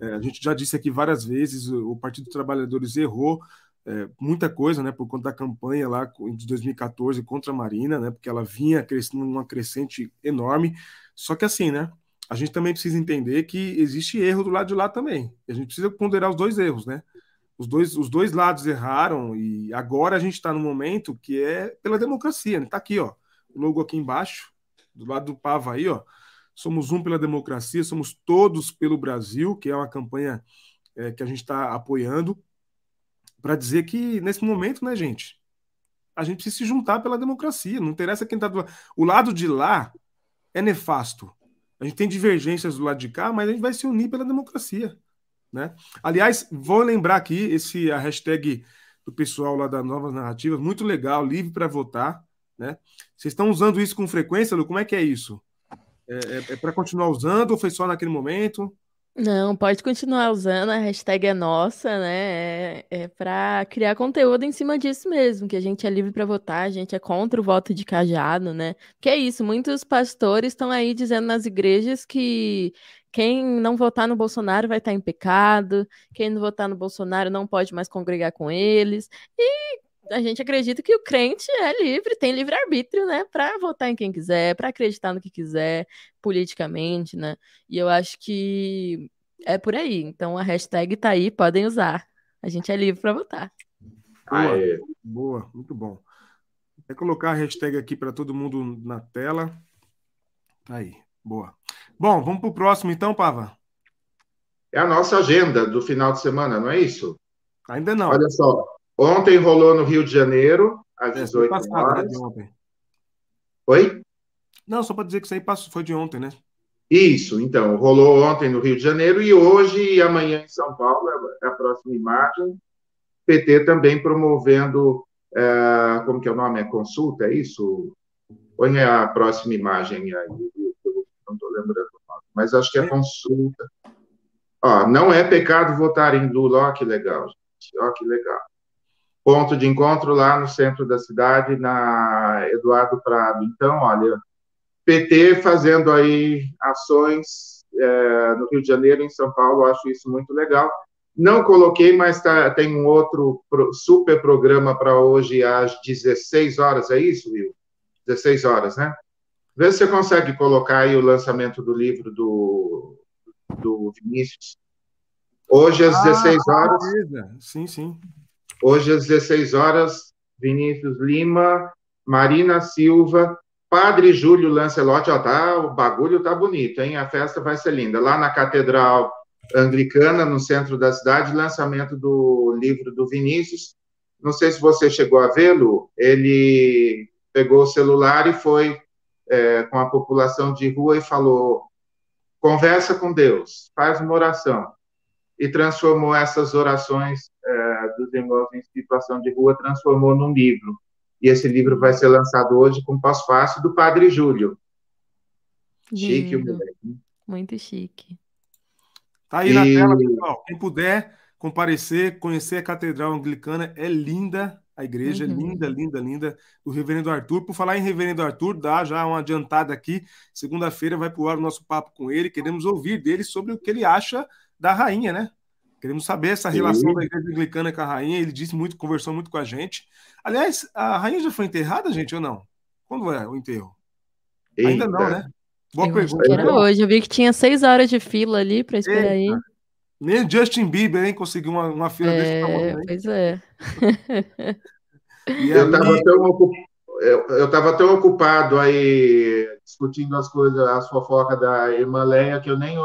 É, a gente já disse aqui várias vezes, o Partido dos Trabalhadores errou é, muita coisa, né, por conta da campanha lá de 2014 contra a Marina, né, porque ela vinha crescendo numa crescente enorme. Só que assim, né, a gente também precisa entender que existe erro do lado de lá também. A gente precisa ponderar os dois erros, né? Os dois, os dois lados erraram e agora a gente está no momento que é pela democracia. Está né? aqui, ó, o logo aqui embaixo, do lado do Pava aí, ó. Somos um pela democracia, somos todos pelo Brasil, que é uma campanha é, que a gente está apoiando, para dizer que nesse momento, né, gente, a gente precisa se juntar pela democracia. Não interessa quem está do O lado de lá é nefasto. A gente tem divergências do lado de cá, mas a gente vai se unir pela democracia. Né? Aliás, vou lembrar aqui esse a hashtag do pessoal lá da Novas Narrativas, muito legal, livre para votar. Né? Vocês estão usando isso com frequência, Lu? Como é que é isso? É, é, é para continuar usando ou foi só naquele momento? Não, pode continuar usando, a hashtag é nossa, né? É, é para criar conteúdo em cima disso mesmo, que a gente é livre para votar, a gente é contra o voto de cajado, né? Que é isso, muitos pastores estão aí dizendo nas igrejas que quem não votar no Bolsonaro vai estar em pecado, quem não votar no Bolsonaro não pode mais congregar com eles. E a gente acredita que o crente é livre, tem livre-arbítrio, né, para votar em quem quiser, para acreditar no que quiser, politicamente, né? E eu acho que é por aí. Então a hashtag tá aí, podem usar. A gente é livre para votar. Boa, boa, muito bom. Vou colocar a hashtag aqui para todo mundo na tela. Tá aí, boa. Bom, vamos para o próximo então, Pava. É a nossa agenda do final de semana, não é isso? Ainda não. Olha só, Ontem rolou no Rio de Janeiro, às é, 18 passado, né, horas. Né, ontem. Oi? Não, só para dizer que isso aí passou, foi de ontem, né? Isso, então, rolou ontem no Rio de Janeiro e hoje e amanhã em São Paulo, é a próxima imagem. PT também promovendo, é, como que é o nome? É consulta, é isso? Põe a próxima imagem aí, lembrando o nome, mas acho que é, consulta. Ó, não é pecado votar em Lula, ó que legal, gente, ó que legal ponto de encontro lá no centro da cidade, na Eduardo Prado. Então, olha, PT fazendo aí ações é, no Rio de Janeiro, em São Paulo, acho isso muito legal. Não coloquei, mas tá, tem um outro super programa para hoje às 16 horas, é isso, Will? 16 horas, né? Vê se você consegue colocar aí o lançamento do livro do, do Vinícius. Hoje às ah, 16 horas. Sim, sim. Hoje, às 16 horas, Vinícius Lima, Marina Silva, Padre Júlio Lancelotti, ó, tá, o bagulho tá bonito, hein? A festa vai ser linda. Lá na Catedral Anglicana, no centro da cidade, lançamento do livro do Vinícius. Não sei se você chegou a vê-lo, ele pegou o celular e foi é, com a população de rua e falou: conversa com Deus, faz uma oração. E transformou essas orações dos irmãos em situação de rua transformou num livro. E esse livro vai ser lançado hoje com pós-fácil do Padre Júlio. Chique o moleque. Muito chique. Tá aí e... na tela, pessoal. Quem puder comparecer, conhecer a Catedral Anglicana, é linda a igreja, uhum. linda, linda, linda, do Reverendo Arthur. Por falar em Reverendo Arthur, dá já uma adiantada aqui. Segunda-feira vai pro ar o nosso papo com ele. Queremos ouvir dele sobre o que ele acha da rainha, né? Queremos saber essa relação Sim. da igreja anglicana com a rainha. Ele disse muito, conversou muito com a gente. Aliás, a rainha já foi enterrada, gente, ou não? Quando é o enterro? Eita. Ainda não, né? Boa eu pergunta. Era hoje. Eu vi que tinha seis horas de fila ali para esperar aí. Nem Justin Bieber, hein, conseguiu uma, uma fila é, desse tamanho. Pois é. eu estava tão, eu, tava tão ocupado aí discutindo as coisas, as fofocas da irmã Leia, que eu nem.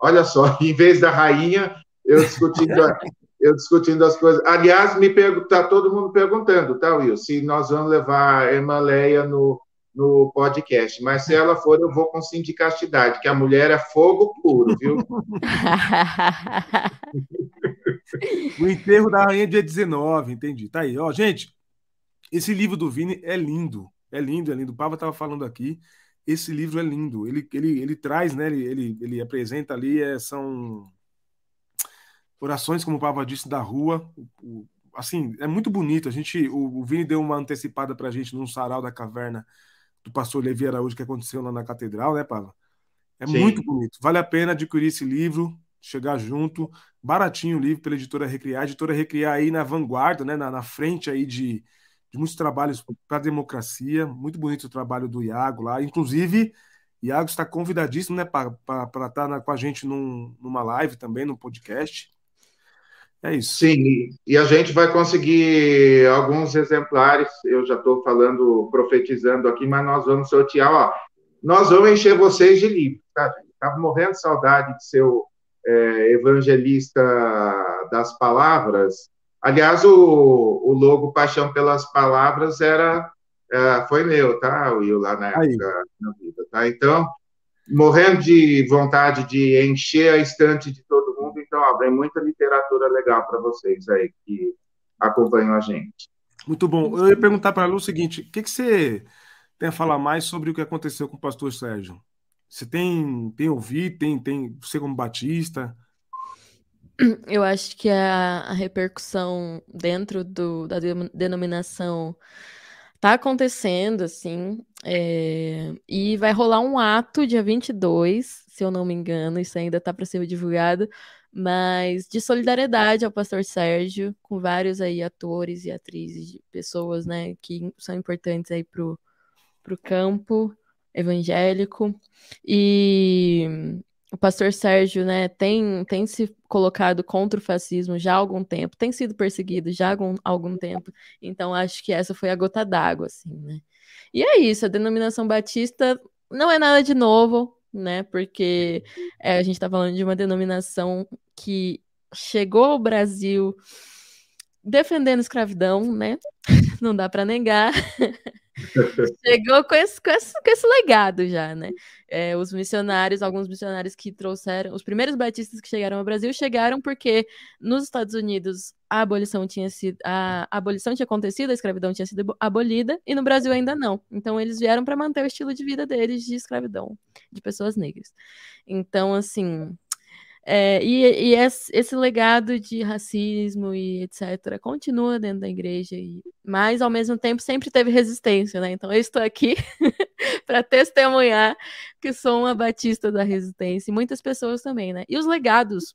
Olha só, em vez da rainha, eu discutindo, eu discutindo as coisas. Aliás, me está todo mundo perguntando, tá, Will, se nós vamos levar a irmã Leia no, no podcast. Mas se ela for, eu vou com sindicastidade, que a mulher é fogo puro, viu? o enterro da rainha é dia 19, entendi. Tá aí, ó, gente. Esse livro do Vini é lindo, é lindo, é lindo. O Pava estava falando aqui. Esse livro é lindo. Ele, ele, ele traz, né? Ele, ele, ele apresenta ali, é, são orações, como o Papa disse, da rua. O, assim, é muito bonito. A gente, o, o Vini deu uma antecipada para a gente num sarau da caverna do pastor Levi Araújo que aconteceu lá na catedral, né, Pava? É Sim. muito bonito. Vale a pena adquirir esse livro, chegar junto. Baratinho o livro pela editora Recriar. A editora Recriar aí na vanguarda, né, na, na frente aí de, de muitos trabalhos para a democracia. Muito bonito o trabalho do Iago lá. Inclusive, Iago está convidadíssimo né, para estar tá com a gente num, numa live também, no podcast. É isso. Sim, e a gente vai conseguir alguns exemplares. Eu já estou falando, profetizando aqui, mas nós vamos sortear. Ó, nós vamos encher vocês de livros, tá? Estava morrendo de saudade de ser o é, evangelista das palavras. Aliás, o, o logo Paixão pelas Palavras era é, foi meu, tá, Will, lá na época na vida, tá? Então, morrendo de vontade de encher a estante de todo então ó, vem muita literatura legal para vocês aí que acompanham a gente. Muito bom. Eu ia perguntar para a Lu o seguinte: o que, que você tem a falar mais sobre o que aconteceu com o pastor Sérgio? Você tem, tem ouvido, tem, tem você como batista? Eu acho que a, a repercussão dentro do, da denominação tá acontecendo, assim, é, e vai rolar um ato dia 22, se eu não me engano, isso ainda tá para ser divulgado, mas de solidariedade ao pastor Sérgio, com vários aí atores e atrizes, pessoas, né, que são importantes aí pro, pro campo evangélico, e o pastor Sérgio, né, tem, tem se colocado contra o fascismo já há algum tempo, tem sido perseguido já há algum, algum tempo, então acho que essa foi a gota d'água, assim, né. E é isso, a denominação batista não é nada de novo, né, porque é, a gente está falando de uma denominação que chegou ao Brasil defendendo escravidão, né, não dá para negar, Chegou com esse, com, esse, com esse legado já, né? É, os missionários, alguns missionários que trouxeram, os primeiros batistas que chegaram ao Brasil chegaram porque nos Estados Unidos a abolição tinha sido, a, a abolição tinha acontecido, a escravidão tinha sido abolida e no Brasil ainda não. Então eles vieram para manter o estilo de vida deles de escravidão de pessoas negras. Então assim, é, e, e esse, legado de racismo e etc. continua dentro da igreja, e, mas ao mesmo tempo sempre teve resistência, né? Então eu estou aqui para testemunhar que sou uma batista da resistência, e muitas pessoas também, né? E os legados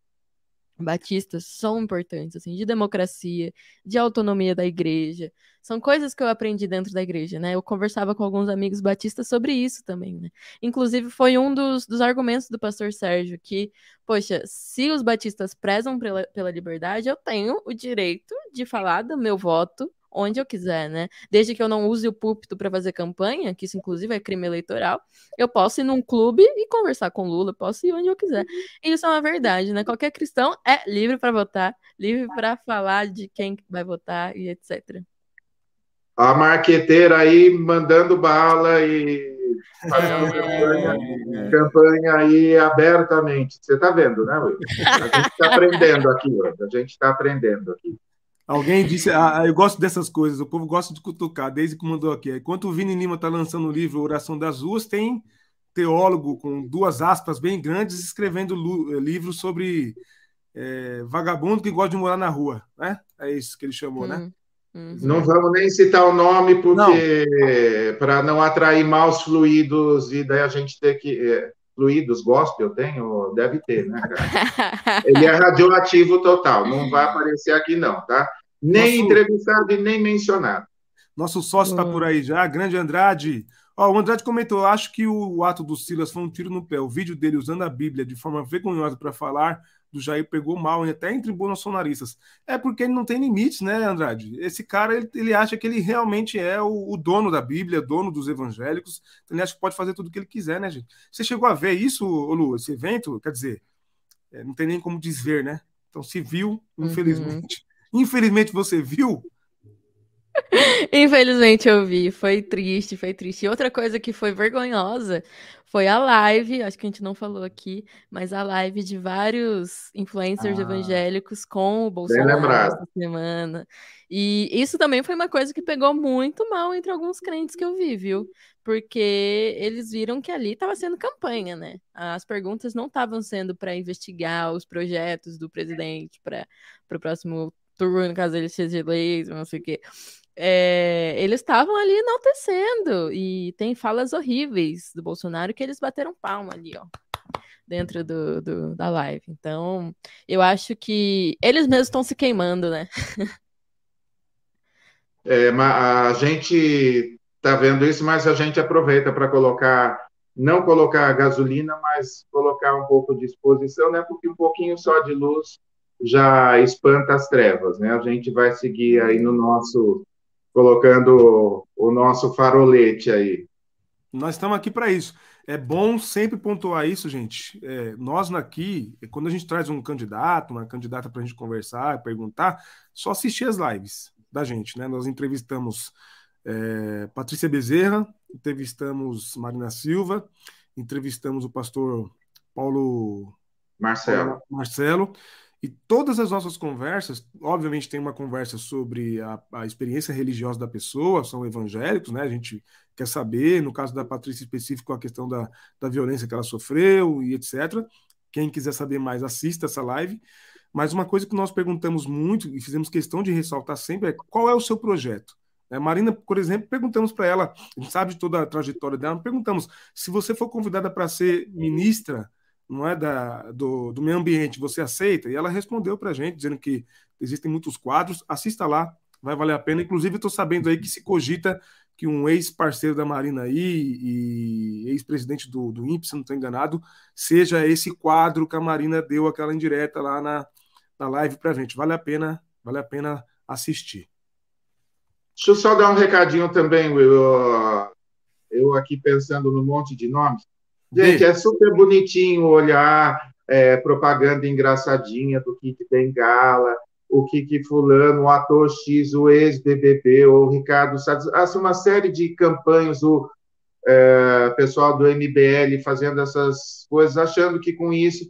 batistas são importantes, assim, de democracia, de autonomia da igreja. São coisas que eu aprendi dentro da igreja, né? Eu conversava com alguns amigos batistas sobre isso também, né? Inclusive, foi um dos, dos argumentos do pastor Sérgio, que, poxa, se os batistas prezam pela, pela liberdade, eu tenho o direito de falar do meu voto onde eu quiser, né? Desde que eu não use o púlpito para fazer campanha, que isso inclusive é crime eleitoral, eu posso ir num clube e conversar com Lula, posso ir onde eu quiser. E isso é uma verdade, né? Qualquer cristão é livre para votar, livre para falar de quem vai votar e etc. A marqueteira aí mandando bala e fazendo é... campanha, campanha, aí abertamente. Você está vendo, né, Will? A gente está aprendendo aqui, Will. a gente está aprendendo aqui. Alguém disse, ah, eu gosto dessas coisas, o povo gosta de cutucar, desde que mandou aqui. Enquanto o Vini Lima está lançando o livro Oração das Ruas, tem teólogo com duas aspas bem grandes escrevendo eh, livros sobre é, vagabundo que gosta de morar na rua, né? É isso que ele chamou, né? Uhum. Não vamos nem citar o nome porque para não atrair maus fluidos e daí a gente ter que é, fluidos gospel tenho? Deve ter, né, cara? Ele é radioativo total, não vai aparecer aqui não, tá? Nem Nosso... entrevistado e nem mencionado. Nosso sócio está hum. por aí já, grande Andrade. Ó, o Andrade comentou: acho que o ato do Silas foi um tiro no pé. O vídeo dele usando a Bíblia de forma vergonhosa para falar do Jair pegou mal, até entre bolsonaristas. É porque ele não tem limites, né, Andrade? Esse cara, ele, ele acha que ele realmente é o, o, dono da Bíblia, dono dos evangélicos. Então ele acha que pode fazer tudo o que ele quiser, né, gente? Você chegou a ver isso, Lu, esse evento? Quer dizer, é, não tem nem como desver, né? Então, se viu, uhum. infelizmente. Infelizmente você viu, Infelizmente eu vi, foi triste, foi triste. E outra coisa que foi vergonhosa foi a live, acho que a gente não falou aqui, mas a live de vários influencers ah, evangélicos com o Bolsonaro essa semana. E isso também foi uma coisa que pegou muito mal entre alguns crentes que eu vi, viu? Porque eles viram que ali estava sendo campanha, né? As perguntas não estavam sendo para investigar os projetos do presidente para o próximo turno, caso ele seja eleito, não sei o quê é, eles estavam ali enaltecendo e tem falas horríveis do Bolsonaro que eles bateram palma ali, ó, dentro do, do da live. Então, eu acho que eles mesmos estão se queimando, né? É, a gente está vendo isso, mas a gente aproveita para colocar, não colocar gasolina, mas colocar um pouco de exposição, né? Porque um pouquinho só de luz já espanta as trevas, né? A gente vai seguir aí no nosso colocando o nosso farolete aí. Nós estamos aqui para isso. É bom sempre pontuar isso, gente. É, nós aqui, quando a gente traz um candidato, uma candidata para a gente conversar, perguntar, só assistir as lives da gente, né? Nós entrevistamos é, Patrícia Bezerra, entrevistamos Marina Silva, entrevistamos o pastor Paulo Marcelo. Paulo Marcelo E todas as nossas conversas, obviamente, tem uma conversa sobre a, a, experiência religiosa da pessoa, são evangélicos, né? A gente quer saber, no caso da Patrícia específico, a questão da, da violência que ela sofreu e etc. Quem quiser saber mais, assista essa live. Mas uma coisa que nós perguntamos muito e fizemos questão de ressaltar sempre é qual é o seu projeto. A Marina, por exemplo, perguntamos para ela, a gente sabe de toda a trajetória dela, perguntamos se você for convidada para ser ministra não é da, do, do meio ambiente, você aceita? E ela respondeu para a gente, dizendo que existem muitos quadros, assista lá, vai valer a pena. Inclusive, estou sabendo aí que se cogita que um ex-parceiro da Marina aí e ex-presidente do, do INPE, se não estou enganado, seja esse quadro que a Marina deu aquela indireta lá na, na live para a gente. Vale a pena, vale a pena assistir. Deixa eu só dar um recadinho também, Will. Eu, eu aqui pensando no monte de nomes. Gente, é super bonitinho olhar é, propaganda engraçadinha do Kik Bengala, o Kik Fulano, o ator X, o ex-BBB, o Ricardo Salles, assim, uma série de campanhas, o é, pessoal do MBL fazendo essas coisas, achando que com isso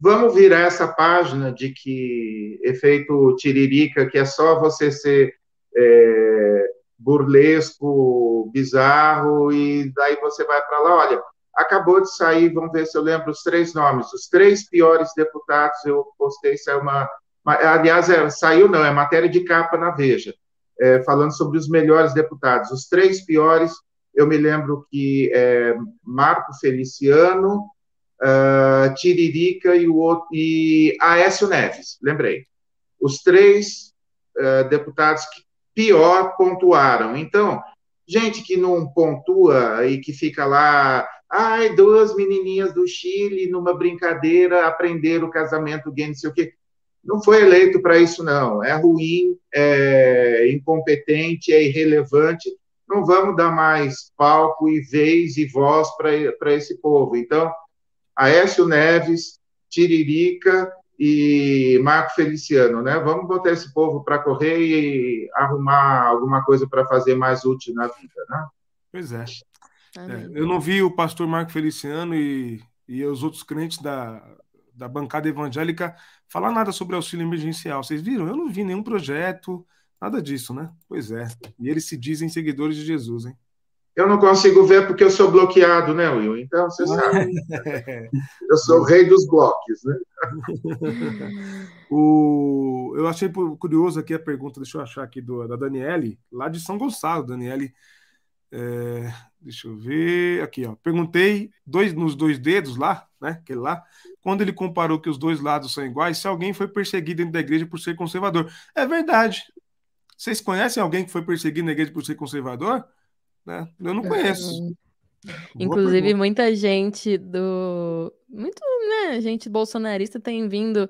vamos virar essa página de que efeito tiririca, que é só você ser é, burlesco, bizarro, e daí você vai para lá, olha, acabou de sair, vamos ver se eu lembro os três nomes, os três piores deputados, eu postei, saiu uma, uma aliás, é, saiu não, é matéria de capa na Veja, é, falando sobre os melhores deputados. Os três piores, eu me lembro que é, Marco Feliciano, uh, Tiririca e, o outro, e Aécio Neves, lembrei. Os três uh, deputados que pior pontuaram. Então, gente que não pontua e que fica lá Ai, duas menininhas do Chile, numa brincadeira, aprenderam o casamento gay, não sei o quê. Não foi eleito para isso, não. É ruim, é incompetente, é irrelevante. Não vamos dar mais palco e vez e voz para esse povo. Então, Aécio Neves, Tiririca e Marco Feliciano, né? Vamos botar esse povo para correr e arrumar alguma coisa para fazer mais útil na vida, né? Pois é. É, eu não vi o pastor Marco Feliciano e, e os outros crentes da, da bancada evangélica falar nada sobre auxílio emergencial. Vocês viram? Eu não vi nenhum projeto, nada disso, né? Pois é. E eles se dizem seguidores de Jesus, hein? Eu não consigo ver porque eu sou bloqueado, né, Will? Então, você sabe. eu sou o rei dos blocos, né? o... Eu achei curioso aqui a pergunta, deixa eu achar aqui, do, da Daniele, lá de São Gonçalo. Daniele é, deixa eu ver. Aqui, ó. Perguntei dois, nos dois dedos lá, né? Aquele lá. Quando ele comparou que os dois lados são iguais, se alguém foi perseguido dentro da igreja por ser conservador. É verdade. Vocês conhecem alguém que foi perseguido na igreja por ser conservador? Né? Eu não conheço. Inclusive, muita gente do. Muito, né? Gente bolsonarista tem vindo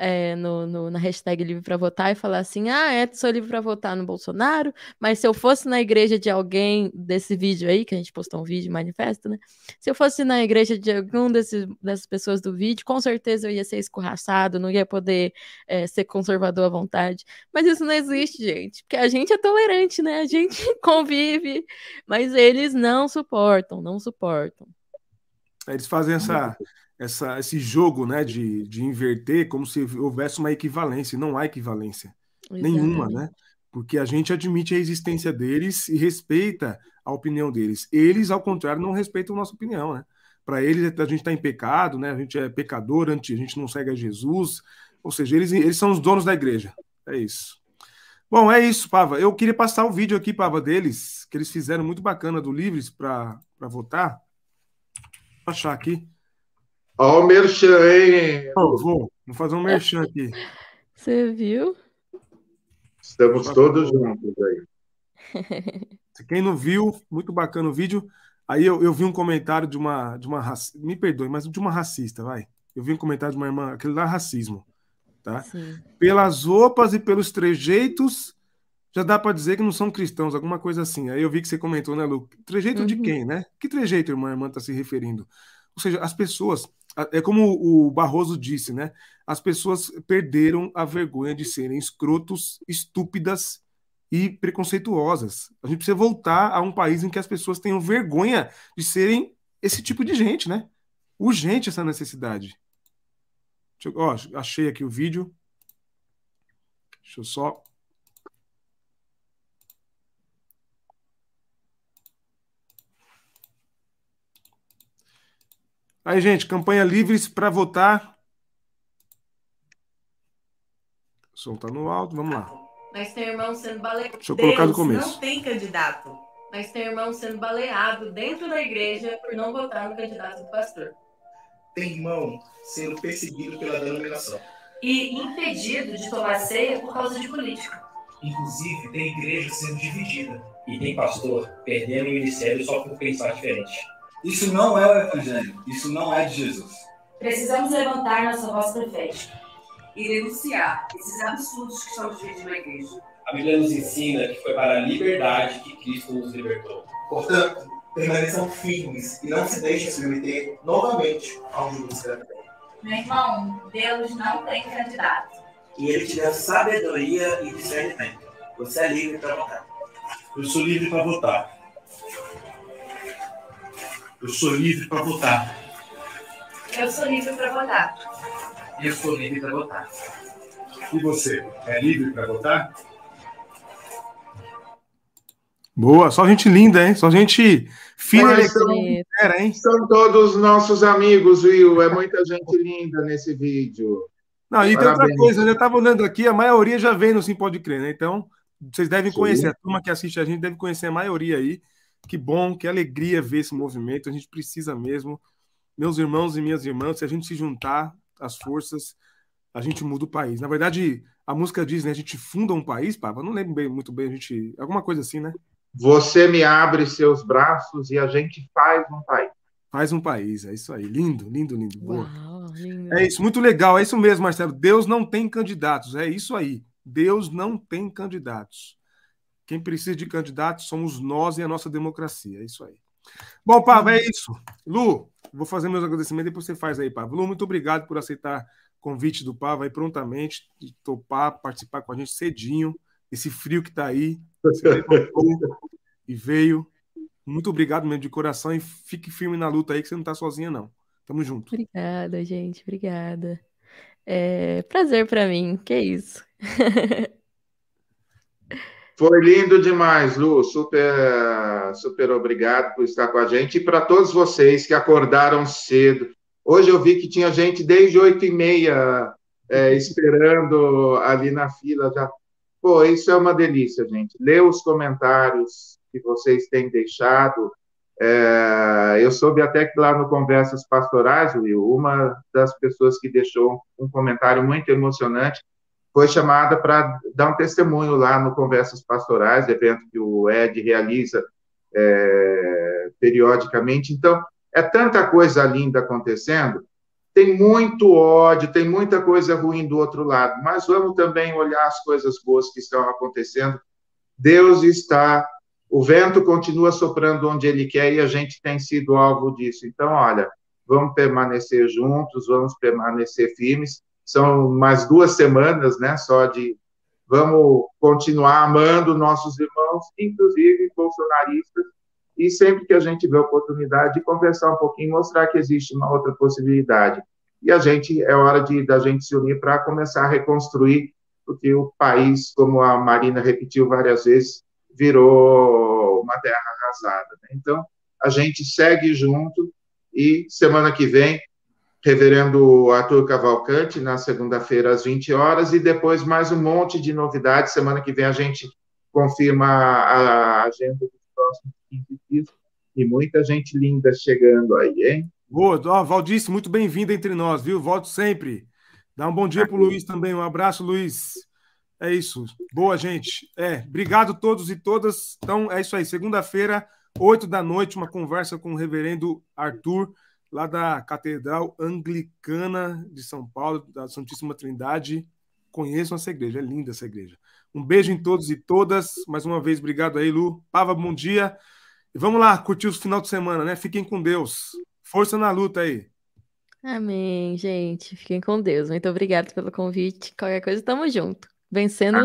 é, no, no, na hashtag livre para votar e falar assim: ah, é, sou livre para votar no Bolsonaro, mas se eu fosse na igreja de alguém desse vídeo aí, que a gente postou um vídeo, manifesto, né? Se eu fosse na igreja de algum desses, dessas pessoas do vídeo, com certeza eu ia ser escorraçado, não ia poder é, ser conservador à vontade. Mas isso não existe, gente, porque a gente é tolerante, né? A gente convive, mas eles não suportam, não suportam. Eles fazem essa essa, esse jogo né, de, de inverter como se houvesse uma equivalência. Não há equivalência Exatamente. nenhuma, né? Porque a gente admite a existência deles e respeita a opinião deles. Eles, ao contrário, não respeitam a nossa opinião, né? Para eles, a gente está em pecado, né? A gente é pecador, a gente não segue a Jesus. Ou seja, eles, eles são os donos da igreja. É isso. Bom, é isso, Pava. Eu queria passar o vídeo aqui, Pava, deles, que eles fizeram muito bacana do Livres para votar. Vou achar aqui. Olha o merchan, hein? Oh, vou, vou fazer um merchan aqui. Você viu? Estamos todos juntos aí. Quem não viu, muito bacana o vídeo. Aí eu, eu vi um comentário de uma, de uma me perdoe, mas de uma racista, vai. Eu vi um comentário de uma irmã, aquele lá racismo, tá? Sim. Pelas roupas e pelos trejeitos, já dá para dizer que não são cristãos, alguma coisa assim. Aí eu vi que você comentou, né, Lu? Trejeito uhum. de quem, né? Que trejeito, irmã, a irmã está se referindo? Ou seja, as pessoas é como o Barroso disse, né? As pessoas perderam a vergonha de serem escrotos, estúpidas e preconceituosas. A gente precisa voltar a um país em que as pessoas tenham vergonha de serem esse tipo de gente, né? Urgente essa necessidade. Eu, ó, achei aqui o vídeo. Deixa eu só. Aí, gente, campanha livres para votar. O som tá no alto, vamos lá. Mas tem irmão sendo baleado. Deixa eu colocar no começo. Não tem candidato. Mas tem irmão sendo baleado dentro da igreja por não votar no candidato do pastor. tem irmão sendo perseguido pela denominação. E impedido de tomar ceia por causa de política. Inclusive, tem igreja sendo dividida. E tem pastor perdendo o ministério só por pensar diferente. Isso não é o Evangelho, isso não é de Jesus. Precisamos levantar nossa voz profética. e denunciar esses absurdos que estão dividindo a igreja. A Bíblia nos ensina que foi para a liberdade que Cristo nos libertou. Portanto, permaneçam firmes e não se deixem submeter novamente ao jugo escravizador. Meu irmão, Deus não tem candidato. E ele te deu sabedoria e discernimento. Você é livre para votar. Eu sou livre para votar. Eu sou livre para votar. Eu sou livre para votar. Eu sou livre para votar. E você, é livre para votar? Boa, só gente linda, hein? Só gente fina Mas são, era, hein? são todos nossos amigos, Will. É muita gente linda nesse vídeo. Não, e tem outra Parabéns. coisa, eu estava olhando aqui, a maioria já vem no Sim Pode Crer, né? Então, vocês devem Sim. conhecer, a turma que assiste a gente deve conhecer a maioria aí. Que bom, que alegria ver esse movimento, a gente precisa mesmo. Meus irmãos e minhas irmãs, se a gente se juntar as forças, a gente muda o país. Na verdade, a música diz, né? A gente funda um país, Papa. Eu não lembro bem- muito bem, a gente. Alguma coisa assim, né? Você me abre seus braços e a gente faz um país. Faz um país, é isso aí. Lindo, lindo, lindo. Boa. Uau, lindo. É isso, muito legal, é isso mesmo, Marcelo. Deus não tem candidatos, é isso aí. Deus não tem candidatos. Quem precisa de candidatos somos nós e a nossa democracia, é isso aí. Bom, Pava, é isso. Lu, vou fazer meus agradecimentos e depois você faz aí, Pava. Lu, muito obrigado por aceitar o convite do Pava aí prontamente, de topar, participar com a gente cedinho, esse frio que tá aí. E veio. Muito obrigado mesmo de coração e fique firme na luta aí que você não tá sozinha, não. Tamo junto. Obrigada, gente. Obrigada. É prazer para mim. Que isso. Foi lindo demais, Lu. Super, super obrigado por estar com a gente. E para todos vocês que acordaram cedo. Hoje eu vi que tinha gente desde oito e meia é, esperando ali na fila já. Pô, isso é uma delícia, gente. Lê os comentários que vocês têm deixado. É, eu soube até que lá no Conversas Pastorais, Will, uma das pessoas que deixou um comentário muito emocionante foi chamada para dar um testemunho lá no Conversas Pastorais, evento que o Ed realiza é, periodicamente. Então, é tanta coisa linda acontecendo, tem muito ódio, tem muita coisa ruim do outro lado, mas vamos também olhar as coisas boas que estão acontecendo. Deus está, o vento continua soprando onde ele quer e a gente tem sido alvo disso. Então, olha, vamos permanecer juntos, vamos permanecer firmes são mais duas semanas, né, só de vamos continuar amando nossos irmãos, inclusive bolsonaristas, e sempre que a gente vê a oportunidade de conversar um pouquinho, mostrar que existe uma outra possibilidade. E a gente, é hora de da gente se unir para começar a reconstruir, porque o país, como a Marina repetiu várias vezes, virou uma terra arrasada. Né? Então, a gente segue junto e semana que vem Reverendo Arthur Cavalcante, na segunda-feira, às 20 horas, e depois mais um monte de novidades. Semana que vem a gente confirma a agenda dos próximos 15 dias. E muita gente linda chegando aí, hein? Boa, ó, Valdice, muito bem-vindo entre nós, viu? Volto sempre. Dá um bom dia para o Luiz também. Um abraço, Luiz. É isso. Boa, gente. É, obrigado a todos e todas. Então, é isso aí. Segunda-feira, 8 da noite, uma conversa com o reverendo Arthur lá da Catedral Anglicana de São Paulo, da Santíssima Trindade. Conheçam essa igreja, é linda essa igreja. Um beijo em todos e todas. Mais uma vez, obrigado aí, Lu. Pava, bom dia. E vamos lá, curtir o final de semana, né? Fiquem com Deus. Força na luta aí. Amém, gente. Fiquem com Deus. Muito obrigada pelo convite. Qualquer coisa, tamo junto. Vencendo